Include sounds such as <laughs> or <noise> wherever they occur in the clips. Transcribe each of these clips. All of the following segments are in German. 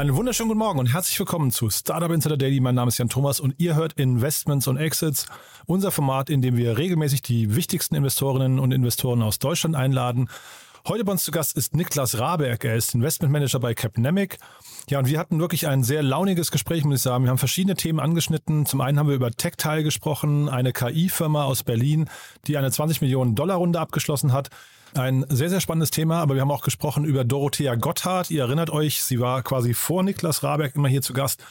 Einen wunderschönen guten Morgen und herzlich willkommen zu Startup Insider Daily. Mein Name ist Jan Thomas und ihr hört Investments und Exits, unser Format, in dem wir regelmäßig die wichtigsten Investorinnen und Investoren aus Deutschland einladen. Heute bei uns zu Gast ist Niklas Raberg. Er ist Investmentmanager bei Capnemic. Ja, und wir hatten wirklich ein sehr launiges Gespräch, muss ich sagen. Wir haben verschiedene Themen angeschnitten. Zum einen haben wir über TechTile gesprochen, eine KI-Firma aus Berlin, die eine 20 Millionen Dollar Runde abgeschlossen hat. Ein sehr, sehr spannendes Thema, aber wir haben auch gesprochen über Dorothea Gotthard. Ihr erinnert euch, sie war quasi vor Niklas Raberg immer hier zu Gast.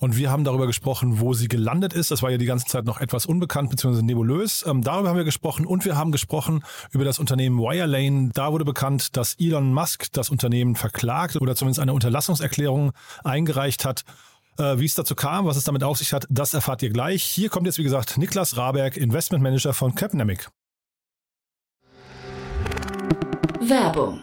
Und wir haben darüber gesprochen, wo sie gelandet ist. Das war ja die ganze Zeit noch etwas unbekannt bzw. nebulös. Ähm, darüber haben wir gesprochen und wir haben gesprochen über das Unternehmen Wirelane. Da wurde bekannt, dass Elon Musk das Unternehmen verklagt oder zumindest eine Unterlassungserklärung eingereicht hat. Äh, wie es dazu kam, was es damit auf sich hat, das erfahrt ihr gleich. Hier kommt jetzt, wie gesagt, Niklas Raberg, Investmentmanager von Capnemic. Werbung.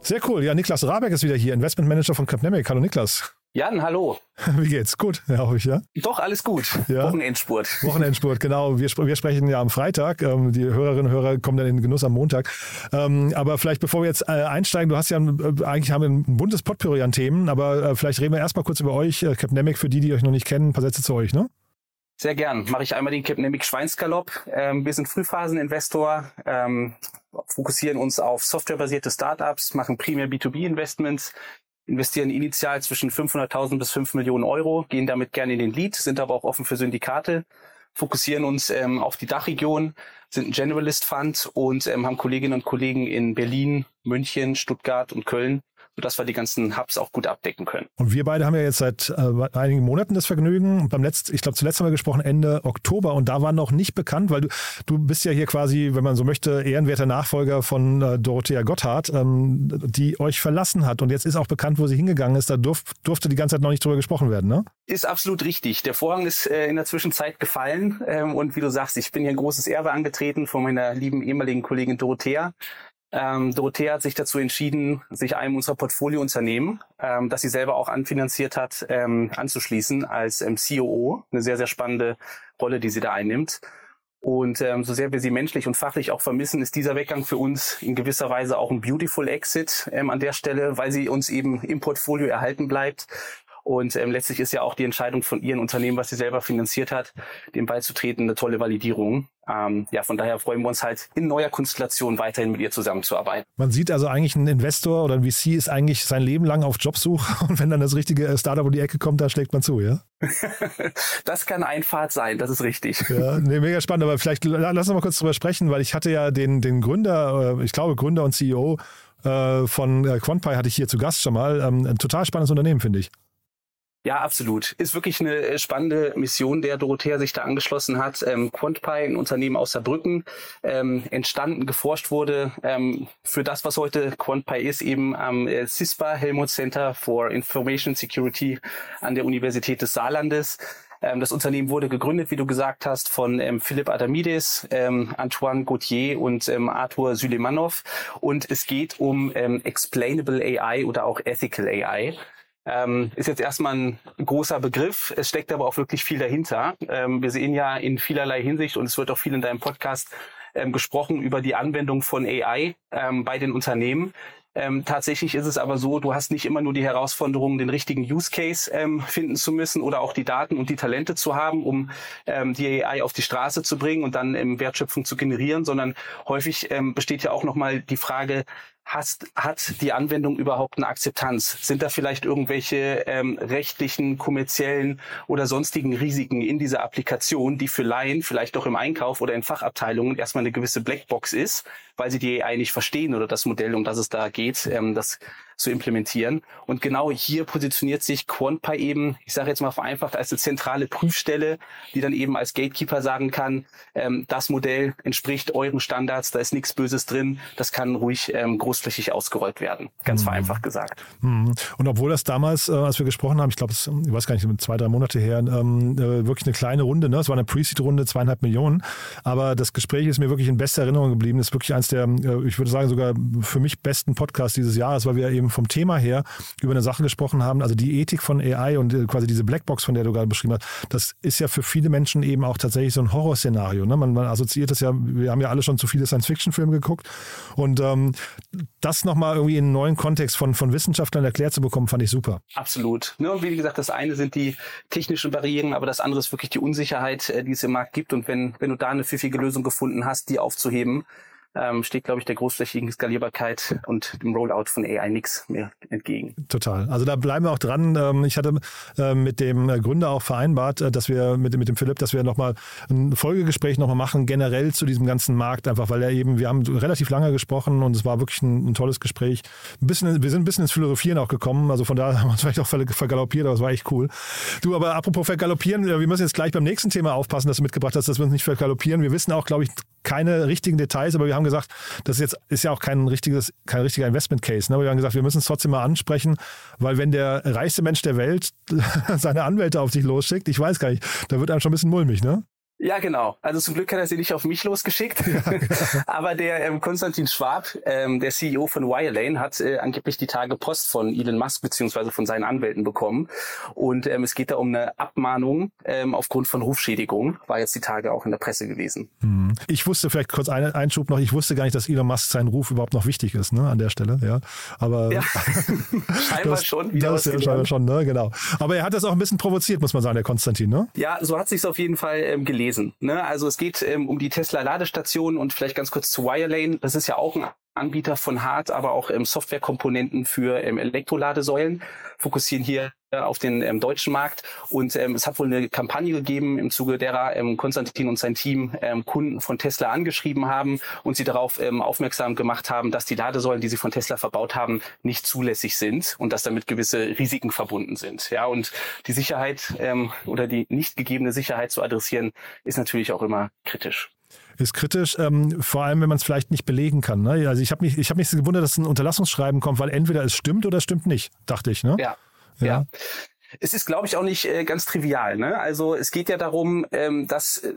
Sehr cool. Ja, Niklas Raberg ist wieder hier, Investmentmanager von Capnemic. Hallo Niklas. Jan, hallo. <laughs> Wie geht's? Gut, ja, hoffe ich, ja. Doch, alles gut. Ja. Wochenendspurt. Wochenendspurt, genau. Wir, wir sprechen ja am Freitag. Ähm, die Hörerinnen und Hörer kommen dann in den Genuss am Montag. Ähm, aber vielleicht, bevor wir jetzt äh, einsteigen, du hast ja, äh, eigentlich haben wir ein buntes Potpourri an Themen, aber äh, vielleicht reden wir erstmal kurz über euch, äh, Capnemic, für die, die euch noch nicht kennen, ein paar Sätze zu euch, ne? Sehr gern. Mache ich einmal den Capnemic Schweinsgalopp. Ähm, wir sind Frühphaseninvestor, ähm, fokussieren uns auf softwarebasierte Startups, machen primär B2B-Investments, investieren initial zwischen 500.000 bis 5 Millionen Euro, gehen damit gerne in den Lead, sind aber auch offen für Syndikate, fokussieren uns ähm, auf die Dachregion, sind ein Generalist Fund und ähm, haben Kolleginnen und Kollegen in Berlin, München, Stuttgart und Köln sodass wir die ganzen Hubs auch gut abdecken können. Und wir beide haben ja jetzt seit äh, einigen Monaten das Vergnügen. Beim letzten, ich glaube, zuletzt haben wir gesprochen Ende Oktober und da war noch nicht bekannt, weil du, du bist ja hier quasi, wenn man so möchte, ehrenwerter Nachfolger von äh, Dorothea Gotthard, ähm, die euch verlassen hat. Und jetzt ist auch bekannt, wo sie hingegangen ist. Da durf, durfte die ganze Zeit noch nicht drüber gesprochen werden, ne? Ist absolut richtig. Der Vorhang ist äh, in der Zwischenzeit gefallen. Ähm, und wie du sagst, ich bin hier ein großes Erbe angetreten von meiner lieben ehemaligen Kollegin Dorothea. Ähm, Dorothea hat sich dazu entschieden, sich einem unserer Portfoliounternehmen, ähm, das sie selber auch anfinanziert hat, ähm, anzuschließen als ähm, COO. Eine sehr, sehr spannende Rolle, die sie da einnimmt. Und ähm, so sehr wir sie menschlich und fachlich auch vermissen, ist dieser Weggang für uns in gewisser Weise auch ein beautiful Exit ähm, an der Stelle, weil sie uns eben im Portfolio erhalten bleibt. Und ähm, letztlich ist ja auch die Entscheidung von ihrem Unternehmen, was sie selber finanziert hat, dem beizutreten, eine tolle Validierung. Ähm, ja, von daher freuen wir uns halt in neuer Konstellation weiterhin mit ihr zusammenzuarbeiten. Man sieht also eigentlich, ein Investor oder ein VC ist eigentlich sein Leben lang auf Jobsuche <laughs> und wenn dann das richtige äh, Startup um die Ecke kommt, da schlägt man zu, ja? <laughs> das kann Einfahrt sein, das ist richtig. Ja, nee, mega spannend, aber vielleicht lass uns mal kurz drüber sprechen, weil ich hatte ja den, den Gründer, äh, ich glaube Gründer und CEO äh, von QuantPy hatte ich hier zu Gast schon mal. Ähm, ein total spannendes Unternehmen, finde ich. Ja, absolut. Ist wirklich eine äh, spannende Mission, der Dorothea sich da angeschlossen hat. Ähm, QuantPy, ein Unternehmen aus Saarbrücken, ähm, entstanden, geforscht wurde ähm, für das, was heute QuantPy ist, eben am äh, CISPA, Helmut Center for Information Security an der Universität des Saarlandes. Ähm, das Unternehmen wurde gegründet, wie du gesagt hast, von ähm, Philipp Adamides, ähm, Antoine Gauthier und ähm, Arthur Sülemanov. Und es geht um ähm, Explainable AI oder auch Ethical AI. Ähm, ist jetzt erstmal ein großer Begriff. Es steckt aber auch wirklich viel dahinter. Ähm, wir sehen ja in vielerlei Hinsicht und es wird auch viel in deinem Podcast ähm, gesprochen über die Anwendung von AI ähm, bei den Unternehmen. Ähm, tatsächlich ist es aber so, du hast nicht immer nur die Herausforderung, den richtigen Use Case ähm, finden zu müssen oder auch die Daten und die Talente zu haben, um die AI auf die Straße zu bringen und dann ähm, Wertschöpfung zu generieren, sondern häufig besteht ja auch nochmal die Frage, hast, hat die Anwendung überhaupt eine Akzeptanz? Sind da vielleicht irgendwelche ähm, rechtlichen, kommerziellen oder sonstigen Risiken in dieser Applikation, die für Laien vielleicht auch im Einkauf oder in Fachabteilungen erstmal eine gewisse Blackbox ist, weil sie die AI nicht verstehen oder das Modell, um das es da geht, ähm, das zu implementieren. Und genau hier positioniert sich QuantPy eben, ich sage jetzt mal vereinfacht, als eine zentrale Prüfstelle, die dann eben als Gatekeeper sagen kann, ähm, das Modell entspricht euren Standards, da ist nichts Böses drin, das kann ruhig ähm, großflächig ausgerollt werden, ganz mhm. vereinfacht gesagt. Mhm. Und obwohl das damals, äh, als wir gesprochen haben, ich glaube, ich weiß gar nicht, zwei, drei Monate her, ähm, äh, wirklich eine kleine Runde, ne? es war eine Pre-Seed-Runde, zweieinhalb Millionen, aber das Gespräch ist mir wirklich in bester Erinnerung geblieben, das ist wirklich eins der, äh, ich würde sagen, sogar für mich besten Podcasts dieses Jahres, weil wir eben eben vom Thema her über eine Sache gesprochen haben, also die Ethik von AI und äh, quasi diese Blackbox, von der du gerade beschrieben hast, das ist ja für viele Menschen eben auch tatsächlich so ein Horrorszenario. Ne? Man, man assoziiert das ja, wir haben ja alle schon zu viele Science-Fiction-Filme geguckt und ähm, das nochmal irgendwie in einen neuen Kontext von, von Wissenschaftlern erklärt zu bekommen, fand ich super. Absolut. Ne? Und wie gesagt, das eine sind die technischen Barrieren, aber das andere ist wirklich die Unsicherheit, äh, die es im Markt gibt. Und wenn, wenn du da eine pfiffige Lösung gefunden hast, die aufzuheben, ähm, steht, glaube ich, der großflächigen Skalierbarkeit und dem Rollout von AI nichts mehr entgegen. Total. Also da bleiben wir auch dran. Ähm, ich hatte äh, mit dem Gründer auch vereinbart, äh, dass wir mit, mit dem Philipp, dass wir nochmal ein Folgegespräch nochmal machen, generell zu diesem ganzen Markt, einfach weil er eben, wir haben relativ lange gesprochen und es war wirklich ein, ein tolles Gespräch. Ein bisschen, wir sind ein bisschen ins Philosophieren auch gekommen, also von daher <laughs> haben wir uns vielleicht auch vergaloppiert, aber es war echt cool. Du, aber apropos vergaloppieren, wir müssen jetzt gleich beim nächsten Thema aufpassen, dass du mitgebracht hast, dass wir uns nicht vergaloppieren. Wir wissen auch, glaube ich, keine richtigen Details, aber wir haben gesagt, das ist jetzt ist ja auch kein richtiges, kein richtiger Investment Case. Ne? Wir haben gesagt, wir müssen es trotzdem mal ansprechen, weil wenn der reichste Mensch der Welt <laughs> seine Anwälte auf sich losschickt, ich weiß gar nicht, da wird einem schon ein bisschen mulmig, ne? Ja, genau. Also zum Glück hat er sie nicht auf mich losgeschickt. <laughs> Aber der ähm, Konstantin Schwab, ähm, der CEO von Wirelane, hat äh, angeblich die Tage Post von Elon Musk beziehungsweise von seinen Anwälten bekommen. Und ähm, es geht da um eine Abmahnung ähm, aufgrund von Rufschädigung. War jetzt die Tage auch in der Presse gewesen. Hm. Ich wusste vielleicht kurz einen Einschub noch. Ich wusste gar nicht, dass Elon Musk sein Ruf überhaupt noch wichtig ist, ne, an der Stelle. Ja, aber ja, <laughs> scheinbar das, schon. Das ja, scheinbar schon, ne, genau. Aber er hat das auch ein bisschen provoziert, muss man sagen, der Konstantin, ne? Ja, so hat sich's auf jeden Fall ähm, gelesen lesen. Ne? Also es geht ähm, um die Tesla-Ladestation und vielleicht ganz kurz zu Wirelane. Das ist ja auch ein Anbieter von Hard, aber auch ähm, Softwarekomponenten für ähm, Elektroladesäulen, fokussieren hier äh, auf den ähm, deutschen Markt. Und ähm, es hat wohl eine Kampagne gegeben, im Zuge derer ähm, Konstantin und sein Team ähm, Kunden von Tesla angeschrieben haben und sie darauf ähm, aufmerksam gemacht haben, dass die Ladesäulen, die sie von Tesla verbaut haben, nicht zulässig sind und dass damit gewisse Risiken verbunden sind. Ja, und die Sicherheit ähm, oder die nicht gegebene Sicherheit zu adressieren, ist natürlich auch immer kritisch ist kritisch, ähm, vor allem wenn man es vielleicht nicht belegen kann. Ne? Also ich habe mich, ich habe mich gewundert, dass ein Unterlassungsschreiben kommt, weil entweder es stimmt oder es stimmt nicht, dachte ich. Ne? Ja. ja. ja. Es ist, glaube ich, auch nicht äh, ganz trivial. Ne? Also es geht ja darum, ähm, dass, äh,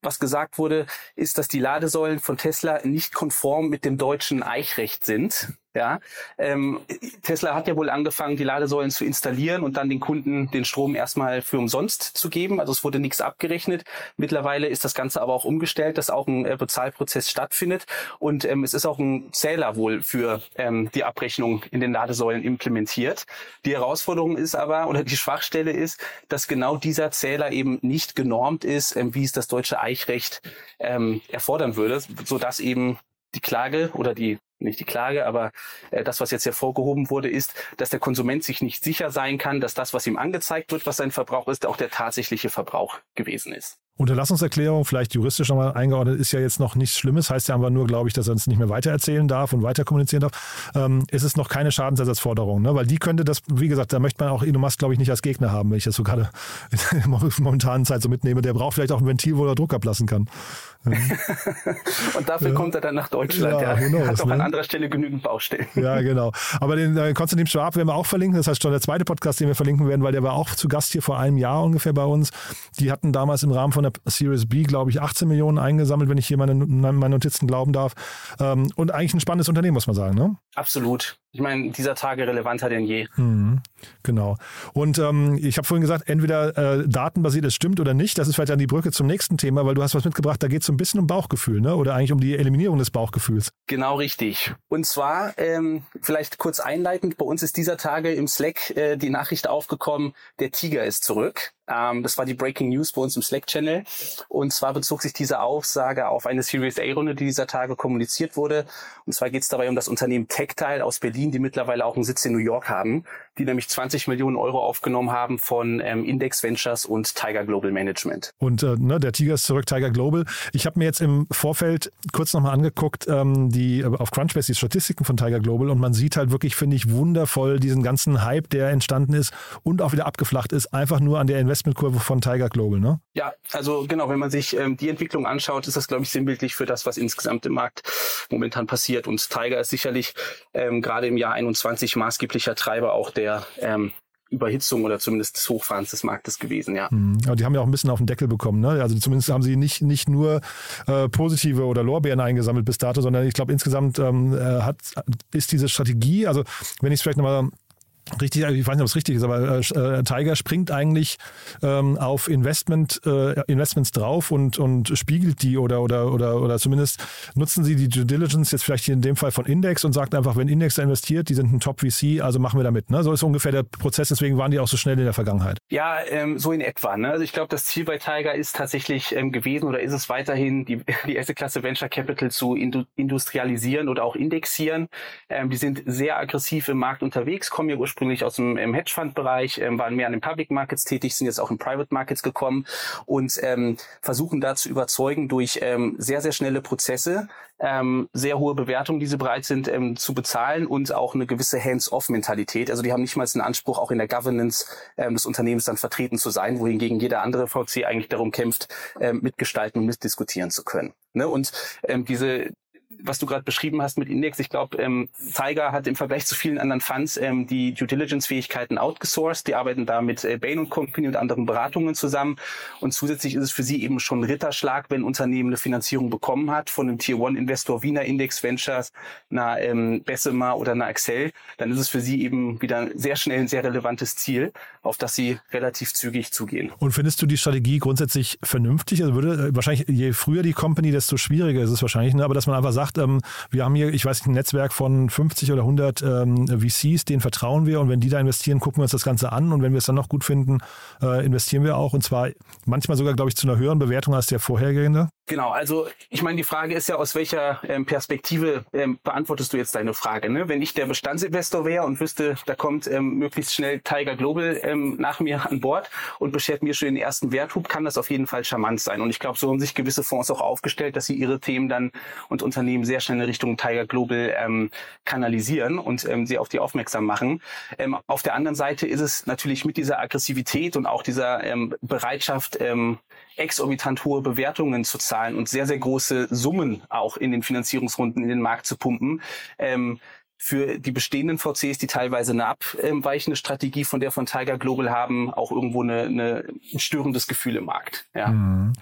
was gesagt wurde, ist, dass die Ladesäulen von Tesla nicht konform mit dem deutschen Eichrecht sind. Ja, ähm, Tesla hat ja wohl angefangen, die Ladesäulen zu installieren und dann den Kunden den Strom erstmal für umsonst zu geben. Also es wurde nichts abgerechnet. Mittlerweile ist das Ganze aber auch umgestellt, dass auch ein äh, Bezahlprozess stattfindet und ähm, es ist auch ein Zähler wohl für ähm, die Abrechnung in den Ladesäulen implementiert. Die Herausforderung ist aber oder die Schwachstelle ist, dass genau dieser Zähler eben nicht genormt ist, ähm, wie es das deutsche Eichrecht ähm, erfordern würde, so dass eben die Klage oder die nicht die Klage, aber äh, das, was jetzt hervorgehoben wurde, ist, dass der Konsument sich nicht sicher sein kann, dass das, was ihm angezeigt wird, was sein Verbrauch ist, auch der tatsächliche Verbrauch gewesen ist. Unterlassungserklärung, vielleicht juristisch nochmal eingeordnet, ist ja jetzt noch nichts Schlimmes, heißt ja aber nur, glaube ich, dass er uns nicht mehr weitererzählen darf und weiter kommunizieren darf. Ähm, ist es noch keine Schadensersatzforderung, ne? weil die könnte das, wie gesagt, da möchte man auch Elon Musk, glaube ich, nicht als Gegner haben, wenn ich das so gerade in der momentanen Zeit so mitnehme. Der braucht vielleicht auch ein Ventil, wo er Druck ablassen kann. <laughs> und dafür ja. kommt er dann nach Deutschland. Ja, knows, hat auch ne? an anderer Stelle genügend Baustellen. Ja, genau. Aber den äh, Konstantin Schwab werden wir auch verlinken. Das heißt schon der zweite Podcast, den wir verlinken werden, weil der war auch zu Gast hier vor einem Jahr ungefähr bei uns. Die hatten damals im Rahmen von der Series B, glaube ich, 18 Millionen eingesammelt, wenn ich hier meine, meine Notizen glauben darf. Ähm, und eigentlich ein spannendes Unternehmen, muss man sagen. Ne? Absolut. Ich meine, dieser Tage relevanter denn je. Mhm, genau. Und ähm, ich habe vorhin gesagt, entweder äh, datenbasiert, es stimmt oder nicht. Das ist vielleicht dann die Brücke zum nächsten Thema, weil du hast was mitgebracht, da geht es so ein bisschen um Bauchgefühl, ne? Oder eigentlich um die Eliminierung des Bauchgefühls. Genau richtig. Und zwar, ähm, vielleicht kurz einleitend, bei uns ist dieser Tage im Slack äh, die Nachricht aufgekommen, der Tiger ist zurück. Ähm, das war die Breaking News bei uns im Slack-Channel. Und zwar bezog sich diese Aussage auf eine Series A-Runde, die dieser Tage kommuniziert wurde. Und zwar geht es dabei um das Unternehmen Tactile aus Berlin, die mittlerweile auch einen Sitz in New York haben, die nämlich 20 Millionen Euro aufgenommen haben von ähm, Index Ventures und Tiger Global Management. Und äh, ne, der Tiger ist zurück, Tiger Global. Ich habe mir jetzt im Vorfeld kurz nochmal angeguckt, ähm, die äh, auf Crunchbase die Statistiken von Tiger Global und man sieht halt wirklich, finde ich, wundervoll diesen ganzen Hype, der entstanden ist und auch wieder abgeflacht ist, einfach nur an der Investmentkurve von Tiger Global, ne? Ja, also genau, wenn man sich ähm, die Entwicklung anschaut, ist das, glaube ich, sinnbildlich für das, was insgesamt im Markt momentan passiert. Und Tiger ist sicherlich ähm, gerade im Jahr 21 maßgeblicher Treiber auch der ähm, Überhitzung oder zumindest des Hochfahrens des Marktes gewesen, ja. Mhm. Aber die haben ja auch ein bisschen auf den Deckel bekommen, ne? Also zumindest haben sie nicht, nicht nur äh, positive oder Lorbeeren eingesammelt bis dato, sondern ich glaube insgesamt ähm, äh, hat, ist diese Strategie, also wenn ich es vielleicht nochmal richtig, ich weiß nicht, ob es richtig ist, aber äh, äh, Tiger springt eigentlich ähm, auf Investment, äh, Investments drauf und, und spiegelt die oder, oder, oder, oder zumindest nutzen sie die Due Diligence jetzt vielleicht in dem Fall von Index und sagt einfach, wenn Index investiert, die sind ein Top-VC, also machen wir damit. Ne? So ist ungefähr der Prozess, deswegen waren die auch so schnell in der Vergangenheit. Ja, ähm, so in etwa. Ne? Also ich glaube, das Ziel bei Tiger ist tatsächlich ähm, gewesen oder ist es weiterhin, die, <laughs> die erste Klasse Venture Capital zu indu industrialisieren oder auch indexieren. Ähm, die sind sehr aggressiv im Markt unterwegs, kommen ja ursprünglich ursprünglich aus dem im Hedgefonds-Bereich, ähm, waren mehr an den Public Markets tätig, sind jetzt auch in Private Markets gekommen und ähm, versuchen da zu überzeugen durch ähm, sehr, sehr schnelle Prozesse, ähm, sehr hohe Bewertungen, die sie bereit sind ähm, zu bezahlen und auch eine gewisse Hands-off-Mentalität. Also die haben nicht mal den Anspruch, auch in der Governance ähm, des Unternehmens dann vertreten zu sein, wohingegen jeder andere VC eigentlich darum kämpft, ähm, mitgestalten und mitdiskutieren zu können. Ne? Und ähm, diese was du gerade beschrieben hast mit Index, ich glaube, ähm, Tiger hat im Vergleich zu vielen anderen Funds ähm, die Due Diligence-Fähigkeiten outgesourced. Die arbeiten da mit äh, Bain Company und anderen Beratungen zusammen. Und zusätzlich ist es für sie eben schon ein Ritterschlag, wenn ein Unternehmen eine Finanzierung bekommen hat von einem Tier-One-Investor Wiener Index Ventures, einer ähm, Bessemer oder einer Excel. Dann ist es für sie eben wieder sehr schnell ein sehr relevantes Ziel, auf das sie relativ zügig zugehen. Und findest du die Strategie grundsätzlich vernünftig? Also würde äh, wahrscheinlich, je früher die Company, desto schwieriger ist es wahrscheinlich, ne? aber dass man einfach sagt, ähm, wir haben hier, ich weiß nicht, ein Netzwerk von 50 oder 100 ähm, VCs, denen vertrauen wir und wenn die da investieren, gucken wir uns das Ganze an und wenn wir es dann noch gut finden, äh, investieren wir auch und zwar manchmal sogar, glaube ich, zu einer höheren Bewertung als der vorhergehende. Genau, also ich meine, die Frage ist ja, aus welcher ähm, Perspektive ähm, beantwortest du jetzt deine Frage? Ne? Wenn ich der Bestandsinvestor wäre und wüsste, da kommt ähm, möglichst schnell Tiger Global ähm, nach mir an Bord und beschert mir schon den ersten Werthub, kann das auf jeden Fall charmant sein. Und ich glaube, so haben sich gewisse Fonds auch aufgestellt, dass sie ihre Themen dann und Unternehmen sehr schnell in Richtung Tiger Global ähm, kanalisieren und ähm, sie auf die aufmerksam machen. Ähm, auf der anderen Seite ist es natürlich mit dieser Aggressivität und auch dieser ähm, Bereitschaft, ähm, exorbitant hohe Bewertungen zu zahlen und sehr, sehr große Summen auch in den Finanzierungsrunden in den Markt zu pumpen, ähm, für die bestehenden VCs, die teilweise eine abweichende Strategie von der von Tiger Global haben, auch irgendwo eine, eine ein störendes Gefühl im Markt. Ja. Mhm.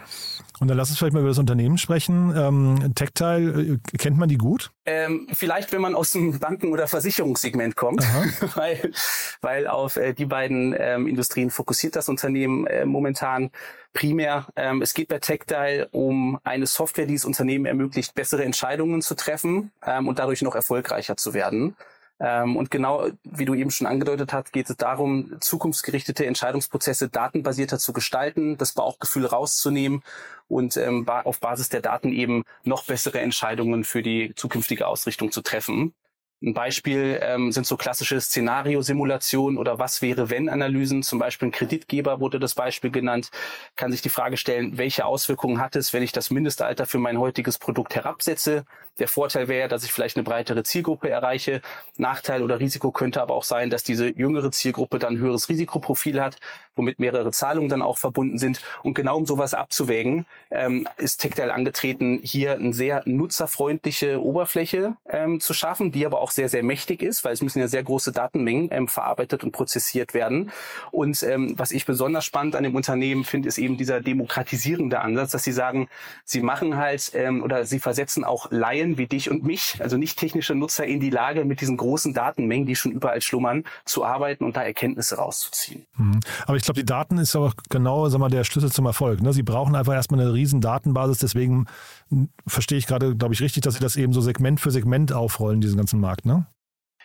Und dann lass uns vielleicht mal über das Unternehmen sprechen. Ähm, Tactile, äh, kennt man die gut? Ähm, vielleicht, wenn man aus dem Banken- oder Versicherungssegment kommt, <laughs> weil, weil auf äh, die beiden ähm, Industrien fokussiert das Unternehmen äh, momentan primär. Ähm, es geht bei Tactile um eine Software, die es Unternehmen ermöglicht, bessere Entscheidungen zu treffen ähm, und dadurch noch erfolgreicher zu werden. Ähm, und genau wie du eben schon angedeutet hast, geht es darum, zukunftsgerichtete Entscheidungsprozesse datenbasierter zu gestalten, das Bauchgefühl rauszunehmen und ähm, auf Basis der Daten eben noch bessere Entscheidungen für die zukünftige Ausrichtung zu treffen. Ein Beispiel ähm, sind so klassische Szenario-Simulationen oder was wäre wenn Analysen. Zum Beispiel ein Kreditgeber wurde das Beispiel genannt, kann sich die Frage stellen, welche Auswirkungen hat es, wenn ich das Mindestalter für mein heutiges Produkt herabsetze? Der Vorteil wäre, dass ich vielleicht eine breitere Zielgruppe erreiche. Nachteil oder Risiko könnte aber auch sein, dass diese jüngere Zielgruppe dann ein höheres Risikoprofil hat, womit mehrere Zahlungen dann auch verbunden sind. Und genau um sowas abzuwägen, ähm, ist Tactile angetreten, hier eine sehr nutzerfreundliche Oberfläche ähm, zu schaffen, die aber auch sehr, sehr mächtig ist, weil es müssen ja sehr große Datenmengen ähm, verarbeitet und prozessiert werden. Und ähm, was ich besonders spannend an dem Unternehmen finde, ist eben dieser demokratisierende Ansatz, dass sie sagen, sie machen halt ähm, oder sie versetzen auch Laien wie dich und mich, also nicht technische Nutzer, in die Lage, mit diesen großen Datenmengen, die schon überall schlummern, zu arbeiten und da Erkenntnisse rauszuziehen. Mhm. Aber ich glaube, die Daten ist auch genau sag mal, der Schlüssel zum Erfolg. Ne? Sie brauchen einfach erstmal eine riesen Datenbasis, deswegen verstehe ich gerade, glaube ich, richtig, dass Sie das eben so Segment für Segment aufrollen, diesen ganzen Markt, ne?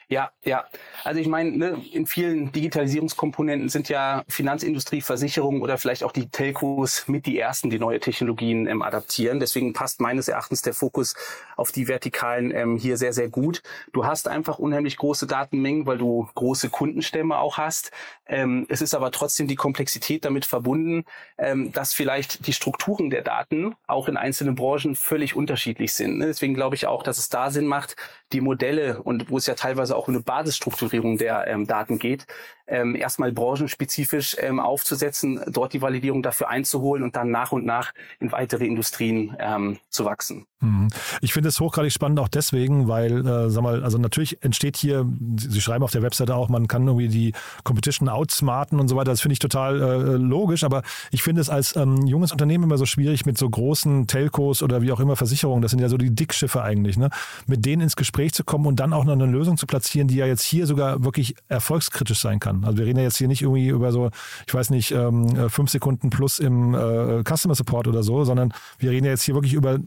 Ja, ja. Also ich meine, ne, in vielen Digitalisierungskomponenten sind ja Finanzindustrie, Versicherungen oder vielleicht auch die Telcos mit die ersten, die neue Technologien ähm, adaptieren. Deswegen passt meines Erachtens der Fokus auf die Vertikalen ähm, hier sehr, sehr gut. Du hast einfach unheimlich große Datenmengen, weil du große Kundenstämme auch hast. Ähm, es ist aber trotzdem die Komplexität damit verbunden, ähm, dass vielleicht die Strukturen der Daten auch in einzelnen Branchen völlig unterschiedlich sind. Ne? Deswegen glaube ich auch, dass es da Sinn macht, die Modelle und wo es ja teilweise auch eine Basisstrukturierung der ähm, Daten geht, ähm, erstmal branchenspezifisch ähm, aufzusetzen, dort die Validierung dafür einzuholen und dann nach und nach in weitere Industrien ähm, zu wachsen. Mhm. Ich finde es hochgradig spannend auch deswegen, weil, äh, sag mal, also natürlich entsteht hier, Sie schreiben auf der Webseite auch, man kann irgendwie die Competition outsmarten und so weiter. Das finde ich total äh, logisch, aber ich finde es als ähm, junges Unternehmen immer so schwierig mit so großen Telcos oder wie auch immer Versicherungen, das sind ja so die Dickschiffe eigentlich, ne? mit denen ins Gespräch zu kommen und dann auch noch eine Lösung zu platzieren, die ja jetzt hier sogar wirklich erfolgskritisch sein kann kann. Also wir reden ja jetzt hier nicht irgendwie über so, ich weiß nicht, ähm, äh, fünf Sekunden plus im äh, Customer Support oder so, sondern wir reden ja jetzt hier wirklich über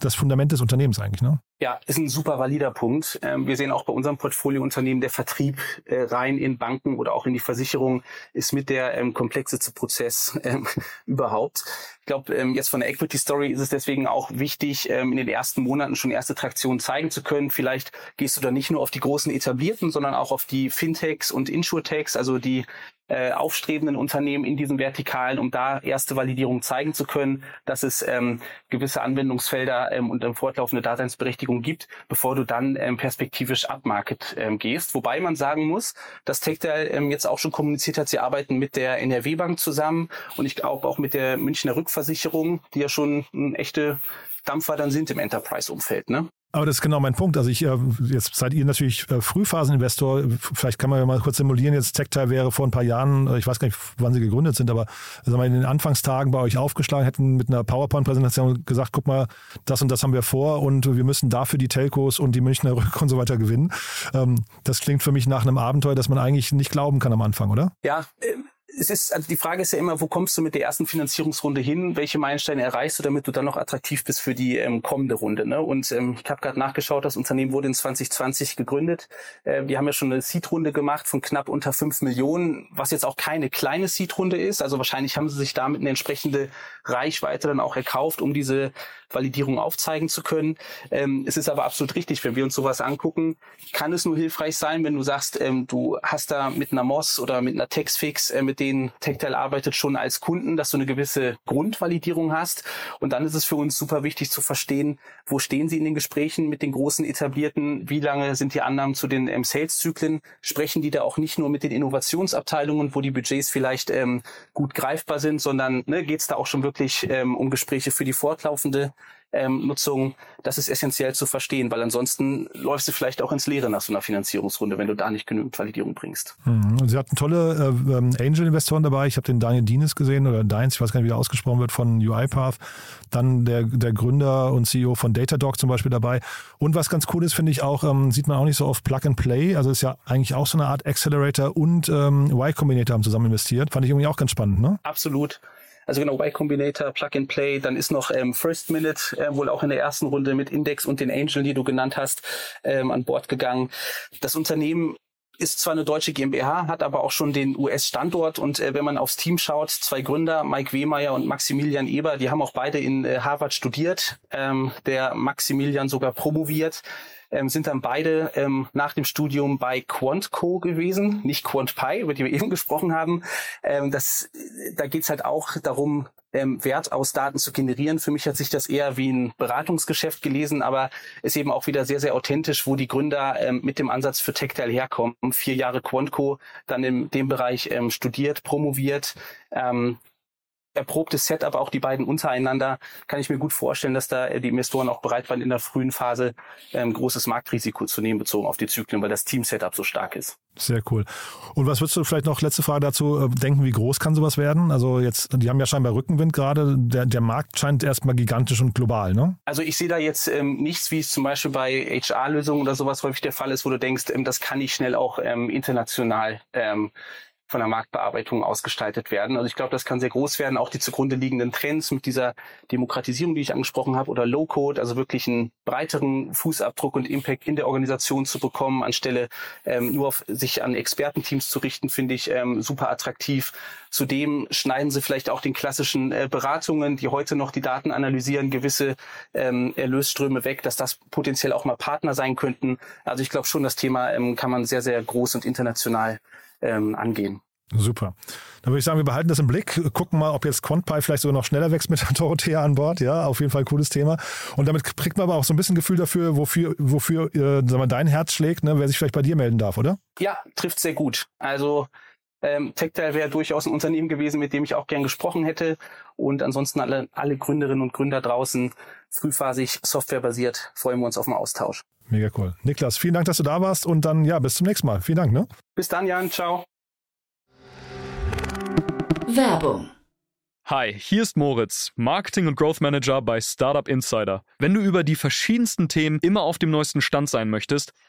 das Fundament des Unternehmens eigentlich, ne? Ja, ist ein super valider Punkt. Ähm, wir sehen auch bei unserem Portfoliounternehmen, der Vertrieb äh, rein in Banken oder auch in die Versicherung ist mit der ähm, komplexeste Prozess ähm, <laughs> überhaupt. Ich glaube, jetzt von der Equity Story ist es deswegen auch wichtig, in den ersten Monaten schon erste Traktionen zeigen zu können. Vielleicht gehst du da nicht nur auf die großen etablierten, sondern auch auf die Fintechs und Insurtechs, also die äh, aufstrebenden Unternehmen in diesen Vertikalen, um da erste Validierung zeigen zu können, dass es ähm, gewisse Anwendungsfelder ähm, und ähm, fortlaufende Daseinsberechtigung gibt, bevor du dann ähm, perspektivisch upmarket ähm, gehst. Wobei man sagen muss, dass Tectal ähm, jetzt auch schon kommuniziert hat, sie arbeiten mit der NRW Bank zusammen und ich glaube auch mit der Münchner Rückversicherung, die ja schon ein echte Dampfer dann sind im Enterprise-Umfeld. Ne? Aber das ist genau mein Punkt. Also ich, äh, jetzt seid ihr natürlich äh, Frühphaseninvestor. Vielleicht kann man ja mal kurz simulieren. Jetzt Tectile wäre vor ein paar Jahren, äh, ich weiß gar nicht, wann sie gegründet sind, aber sagen wir, in den Anfangstagen bei euch aufgeschlagen, hätten mit einer PowerPoint-Präsentation gesagt, guck mal, das und das haben wir vor und wir müssen dafür die Telcos und die Münchner Rück und so weiter gewinnen. Ähm, das klingt für mich nach einem Abenteuer, das man eigentlich nicht glauben kann am Anfang, oder? Ja, es ist, also die Frage ist ja immer, wo kommst du mit der ersten Finanzierungsrunde hin? Welche Meilensteine erreichst du, damit du dann noch attraktiv bist für die ähm, kommende Runde? Ne? Und ähm, ich habe gerade nachgeschaut, das Unternehmen wurde in 2020 gegründet. Äh, die haben ja schon eine Seed-Runde gemacht von knapp unter fünf Millionen, was jetzt auch keine kleine Seed-Runde ist. Also wahrscheinlich haben sie sich damit eine entsprechende Reichweite dann auch erkauft, um diese Validierung aufzeigen zu können. Ähm, es ist aber absolut richtig, wenn wir uns sowas angucken, kann es nur hilfreich sein, wenn du sagst, ähm, du hast da mit einer MOS oder mit einer Textfix, äh, mit denen Tectile arbeitet, schon als Kunden, dass du eine gewisse Grundvalidierung hast. Und dann ist es für uns super wichtig zu verstehen, wo stehen sie in den Gesprächen mit den großen etablierten, wie lange sind die Annahmen zu den ähm, Sales-Zyklen, sprechen die da auch nicht nur mit den Innovationsabteilungen, wo die Budgets vielleicht ähm, gut greifbar sind, sondern ne, geht es da auch schon wirklich ähm, um Gespräche für die fortlaufende ähm, Nutzung, das ist essentiell zu verstehen, weil ansonsten läufst du vielleicht auch ins Leere nach so einer Finanzierungsrunde, wenn du da nicht genügend Validierung bringst. Mhm. Sie hatten tolle äh, ähm, Angel-Investoren dabei. Ich habe den Daniel Dienes gesehen oder Deins, ich weiß gar nicht, wie er ausgesprochen wird, von UiPath. Dann der, der Gründer und CEO von Datadog zum Beispiel dabei. Und was ganz cool ist, finde ich auch, ähm, sieht man auch nicht so oft Plug and Play. Also ist ja eigentlich auch so eine Art Accelerator und ähm, Y Combinator haben zusammen investiert. Fand ich irgendwie auch ganz spannend, ne? Absolut. Also genau, Y Combinator, Plug and Play, dann ist noch ähm, First Minute äh, wohl auch in der ersten Runde mit Index und den Angel, die du genannt hast, ähm, an Bord gegangen. Das Unternehmen ist zwar eine deutsche GmbH, hat aber auch schon den US-Standort und äh, wenn man aufs Team schaut, zwei Gründer, Mike Wehmeier und Maximilian Eber, die haben auch beide in äh, Harvard studiert, ähm, der Maximilian sogar promoviert ähm, sind dann beide ähm, nach dem Studium bei Quantco gewesen, nicht QuantPy, über die wir <laughs> eben gesprochen haben. Ähm, das, da geht's halt auch darum, ähm, Wert aus Daten zu generieren. Für mich hat sich das eher wie ein Beratungsgeschäft gelesen, aber ist eben auch wieder sehr, sehr authentisch, wo die Gründer ähm, mit dem Ansatz für Tectile herkommen. Vier Jahre Quantco, dann in dem Bereich ähm, studiert, promoviert, ähm, erprobtes Setup, auch die beiden untereinander, kann ich mir gut vorstellen, dass da die Investoren auch bereit waren, in der frühen Phase ähm, großes Marktrisiko zu nehmen, bezogen auf die Zyklen, weil das Team-Setup so stark ist. Sehr cool. Und was würdest du vielleicht noch, letzte Frage dazu, äh, denken, wie groß kann sowas werden? Also jetzt, die haben ja scheinbar Rückenwind gerade. Der, der Markt scheint erstmal gigantisch und global, ne? Also ich sehe da jetzt ähm, nichts, wie es zum Beispiel bei HR-Lösungen oder sowas häufig der Fall ist, wo du denkst, ähm, das kann ich schnell auch ähm, international ähm, von der Marktbearbeitung ausgestaltet werden. Also ich glaube, das kann sehr groß werden. Auch die zugrunde liegenden Trends mit dieser Demokratisierung, die ich angesprochen habe, oder Low-Code, also wirklich einen breiteren Fußabdruck und Impact in der Organisation zu bekommen, anstelle ähm, nur auf sich an Expertenteams zu richten, finde ich ähm, super attraktiv. Zudem schneiden sie vielleicht auch den klassischen äh, Beratungen, die heute noch die Daten analysieren, gewisse ähm, Erlösströme weg, dass das potenziell auch mal Partner sein könnten. Also ich glaube schon, das Thema ähm, kann man sehr, sehr groß und international ähm, angehen. Super. Dann würde ich sagen, wir behalten das im Blick, gucken mal, ob jetzt QuantPy vielleicht sogar noch schneller wächst mit der Dorothea an Bord. Ja, auf jeden Fall ein cooles Thema. Und damit kriegt man aber auch so ein bisschen Gefühl dafür, wofür, wofür äh, sag mal, dein Herz schlägt, ne? wer sich vielleicht bei dir melden darf, oder? Ja, trifft sehr gut. Also ähm, Tactile wäre durchaus ein Unternehmen gewesen, mit dem ich auch gern gesprochen hätte. Und ansonsten alle, alle Gründerinnen und Gründer draußen, frühphasig, softwarebasiert, freuen wir uns auf den Austausch. Mega cool. Niklas, vielen Dank, dass du da warst und dann ja, bis zum nächsten Mal. Vielen Dank, ne? Bis dann, Jan. Ciao. Werbung. Hi, hier ist Moritz, Marketing und Growth Manager bei Startup Insider. Wenn du über die verschiedensten Themen immer auf dem neuesten Stand sein möchtest,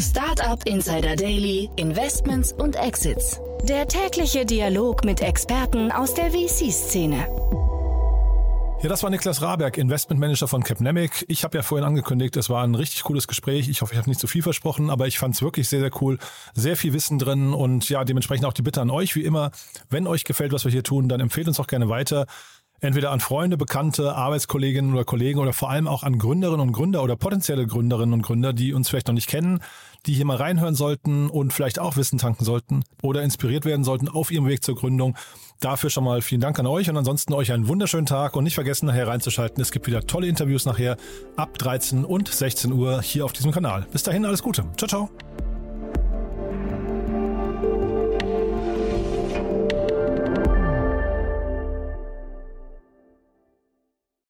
Startup Insider Daily, Investments und Exits. Der tägliche Dialog mit Experten aus der VC-Szene. Ja, das war Niklas Raberg, Investmentmanager von Capnemic. Ich habe ja vorhin angekündigt, es war ein richtig cooles Gespräch. Ich hoffe, ich habe nicht zu viel versprochen, aber ich fand es wirklich sehr, sehr cool. Sehr viel Wissen drin und ja, dementsprechend auch die Bitte an euch, wie immer, wenn euch gefällt, was wir hier tun, dann empfehlt uns auch gerne weiter. Entweder an Freunde, Bekannte, Arbeitskolleginnen oder Kollegen oder vor allem auch an Gründerinnen und Gründer oder potenzielle Gründerinnen und Gründer, die uns vielleicht noch nicht kennen, die hier mal reinhören sollten und vielleicht auch Wissen tanken sollten oder inspiriert werden sollten auf ihrem Weg zur Gründung. Dafür schon mal vielen Dank an euch und ansonsten euch einen wunderschönen Tag und nicht vergessen nachher reinzuschalten. Es gibt wieder tolle Interviews nachher ab 13 und 16 Uhr hier auf diesem Kanal. Bis dahin alles Gute. Ciao, ciao.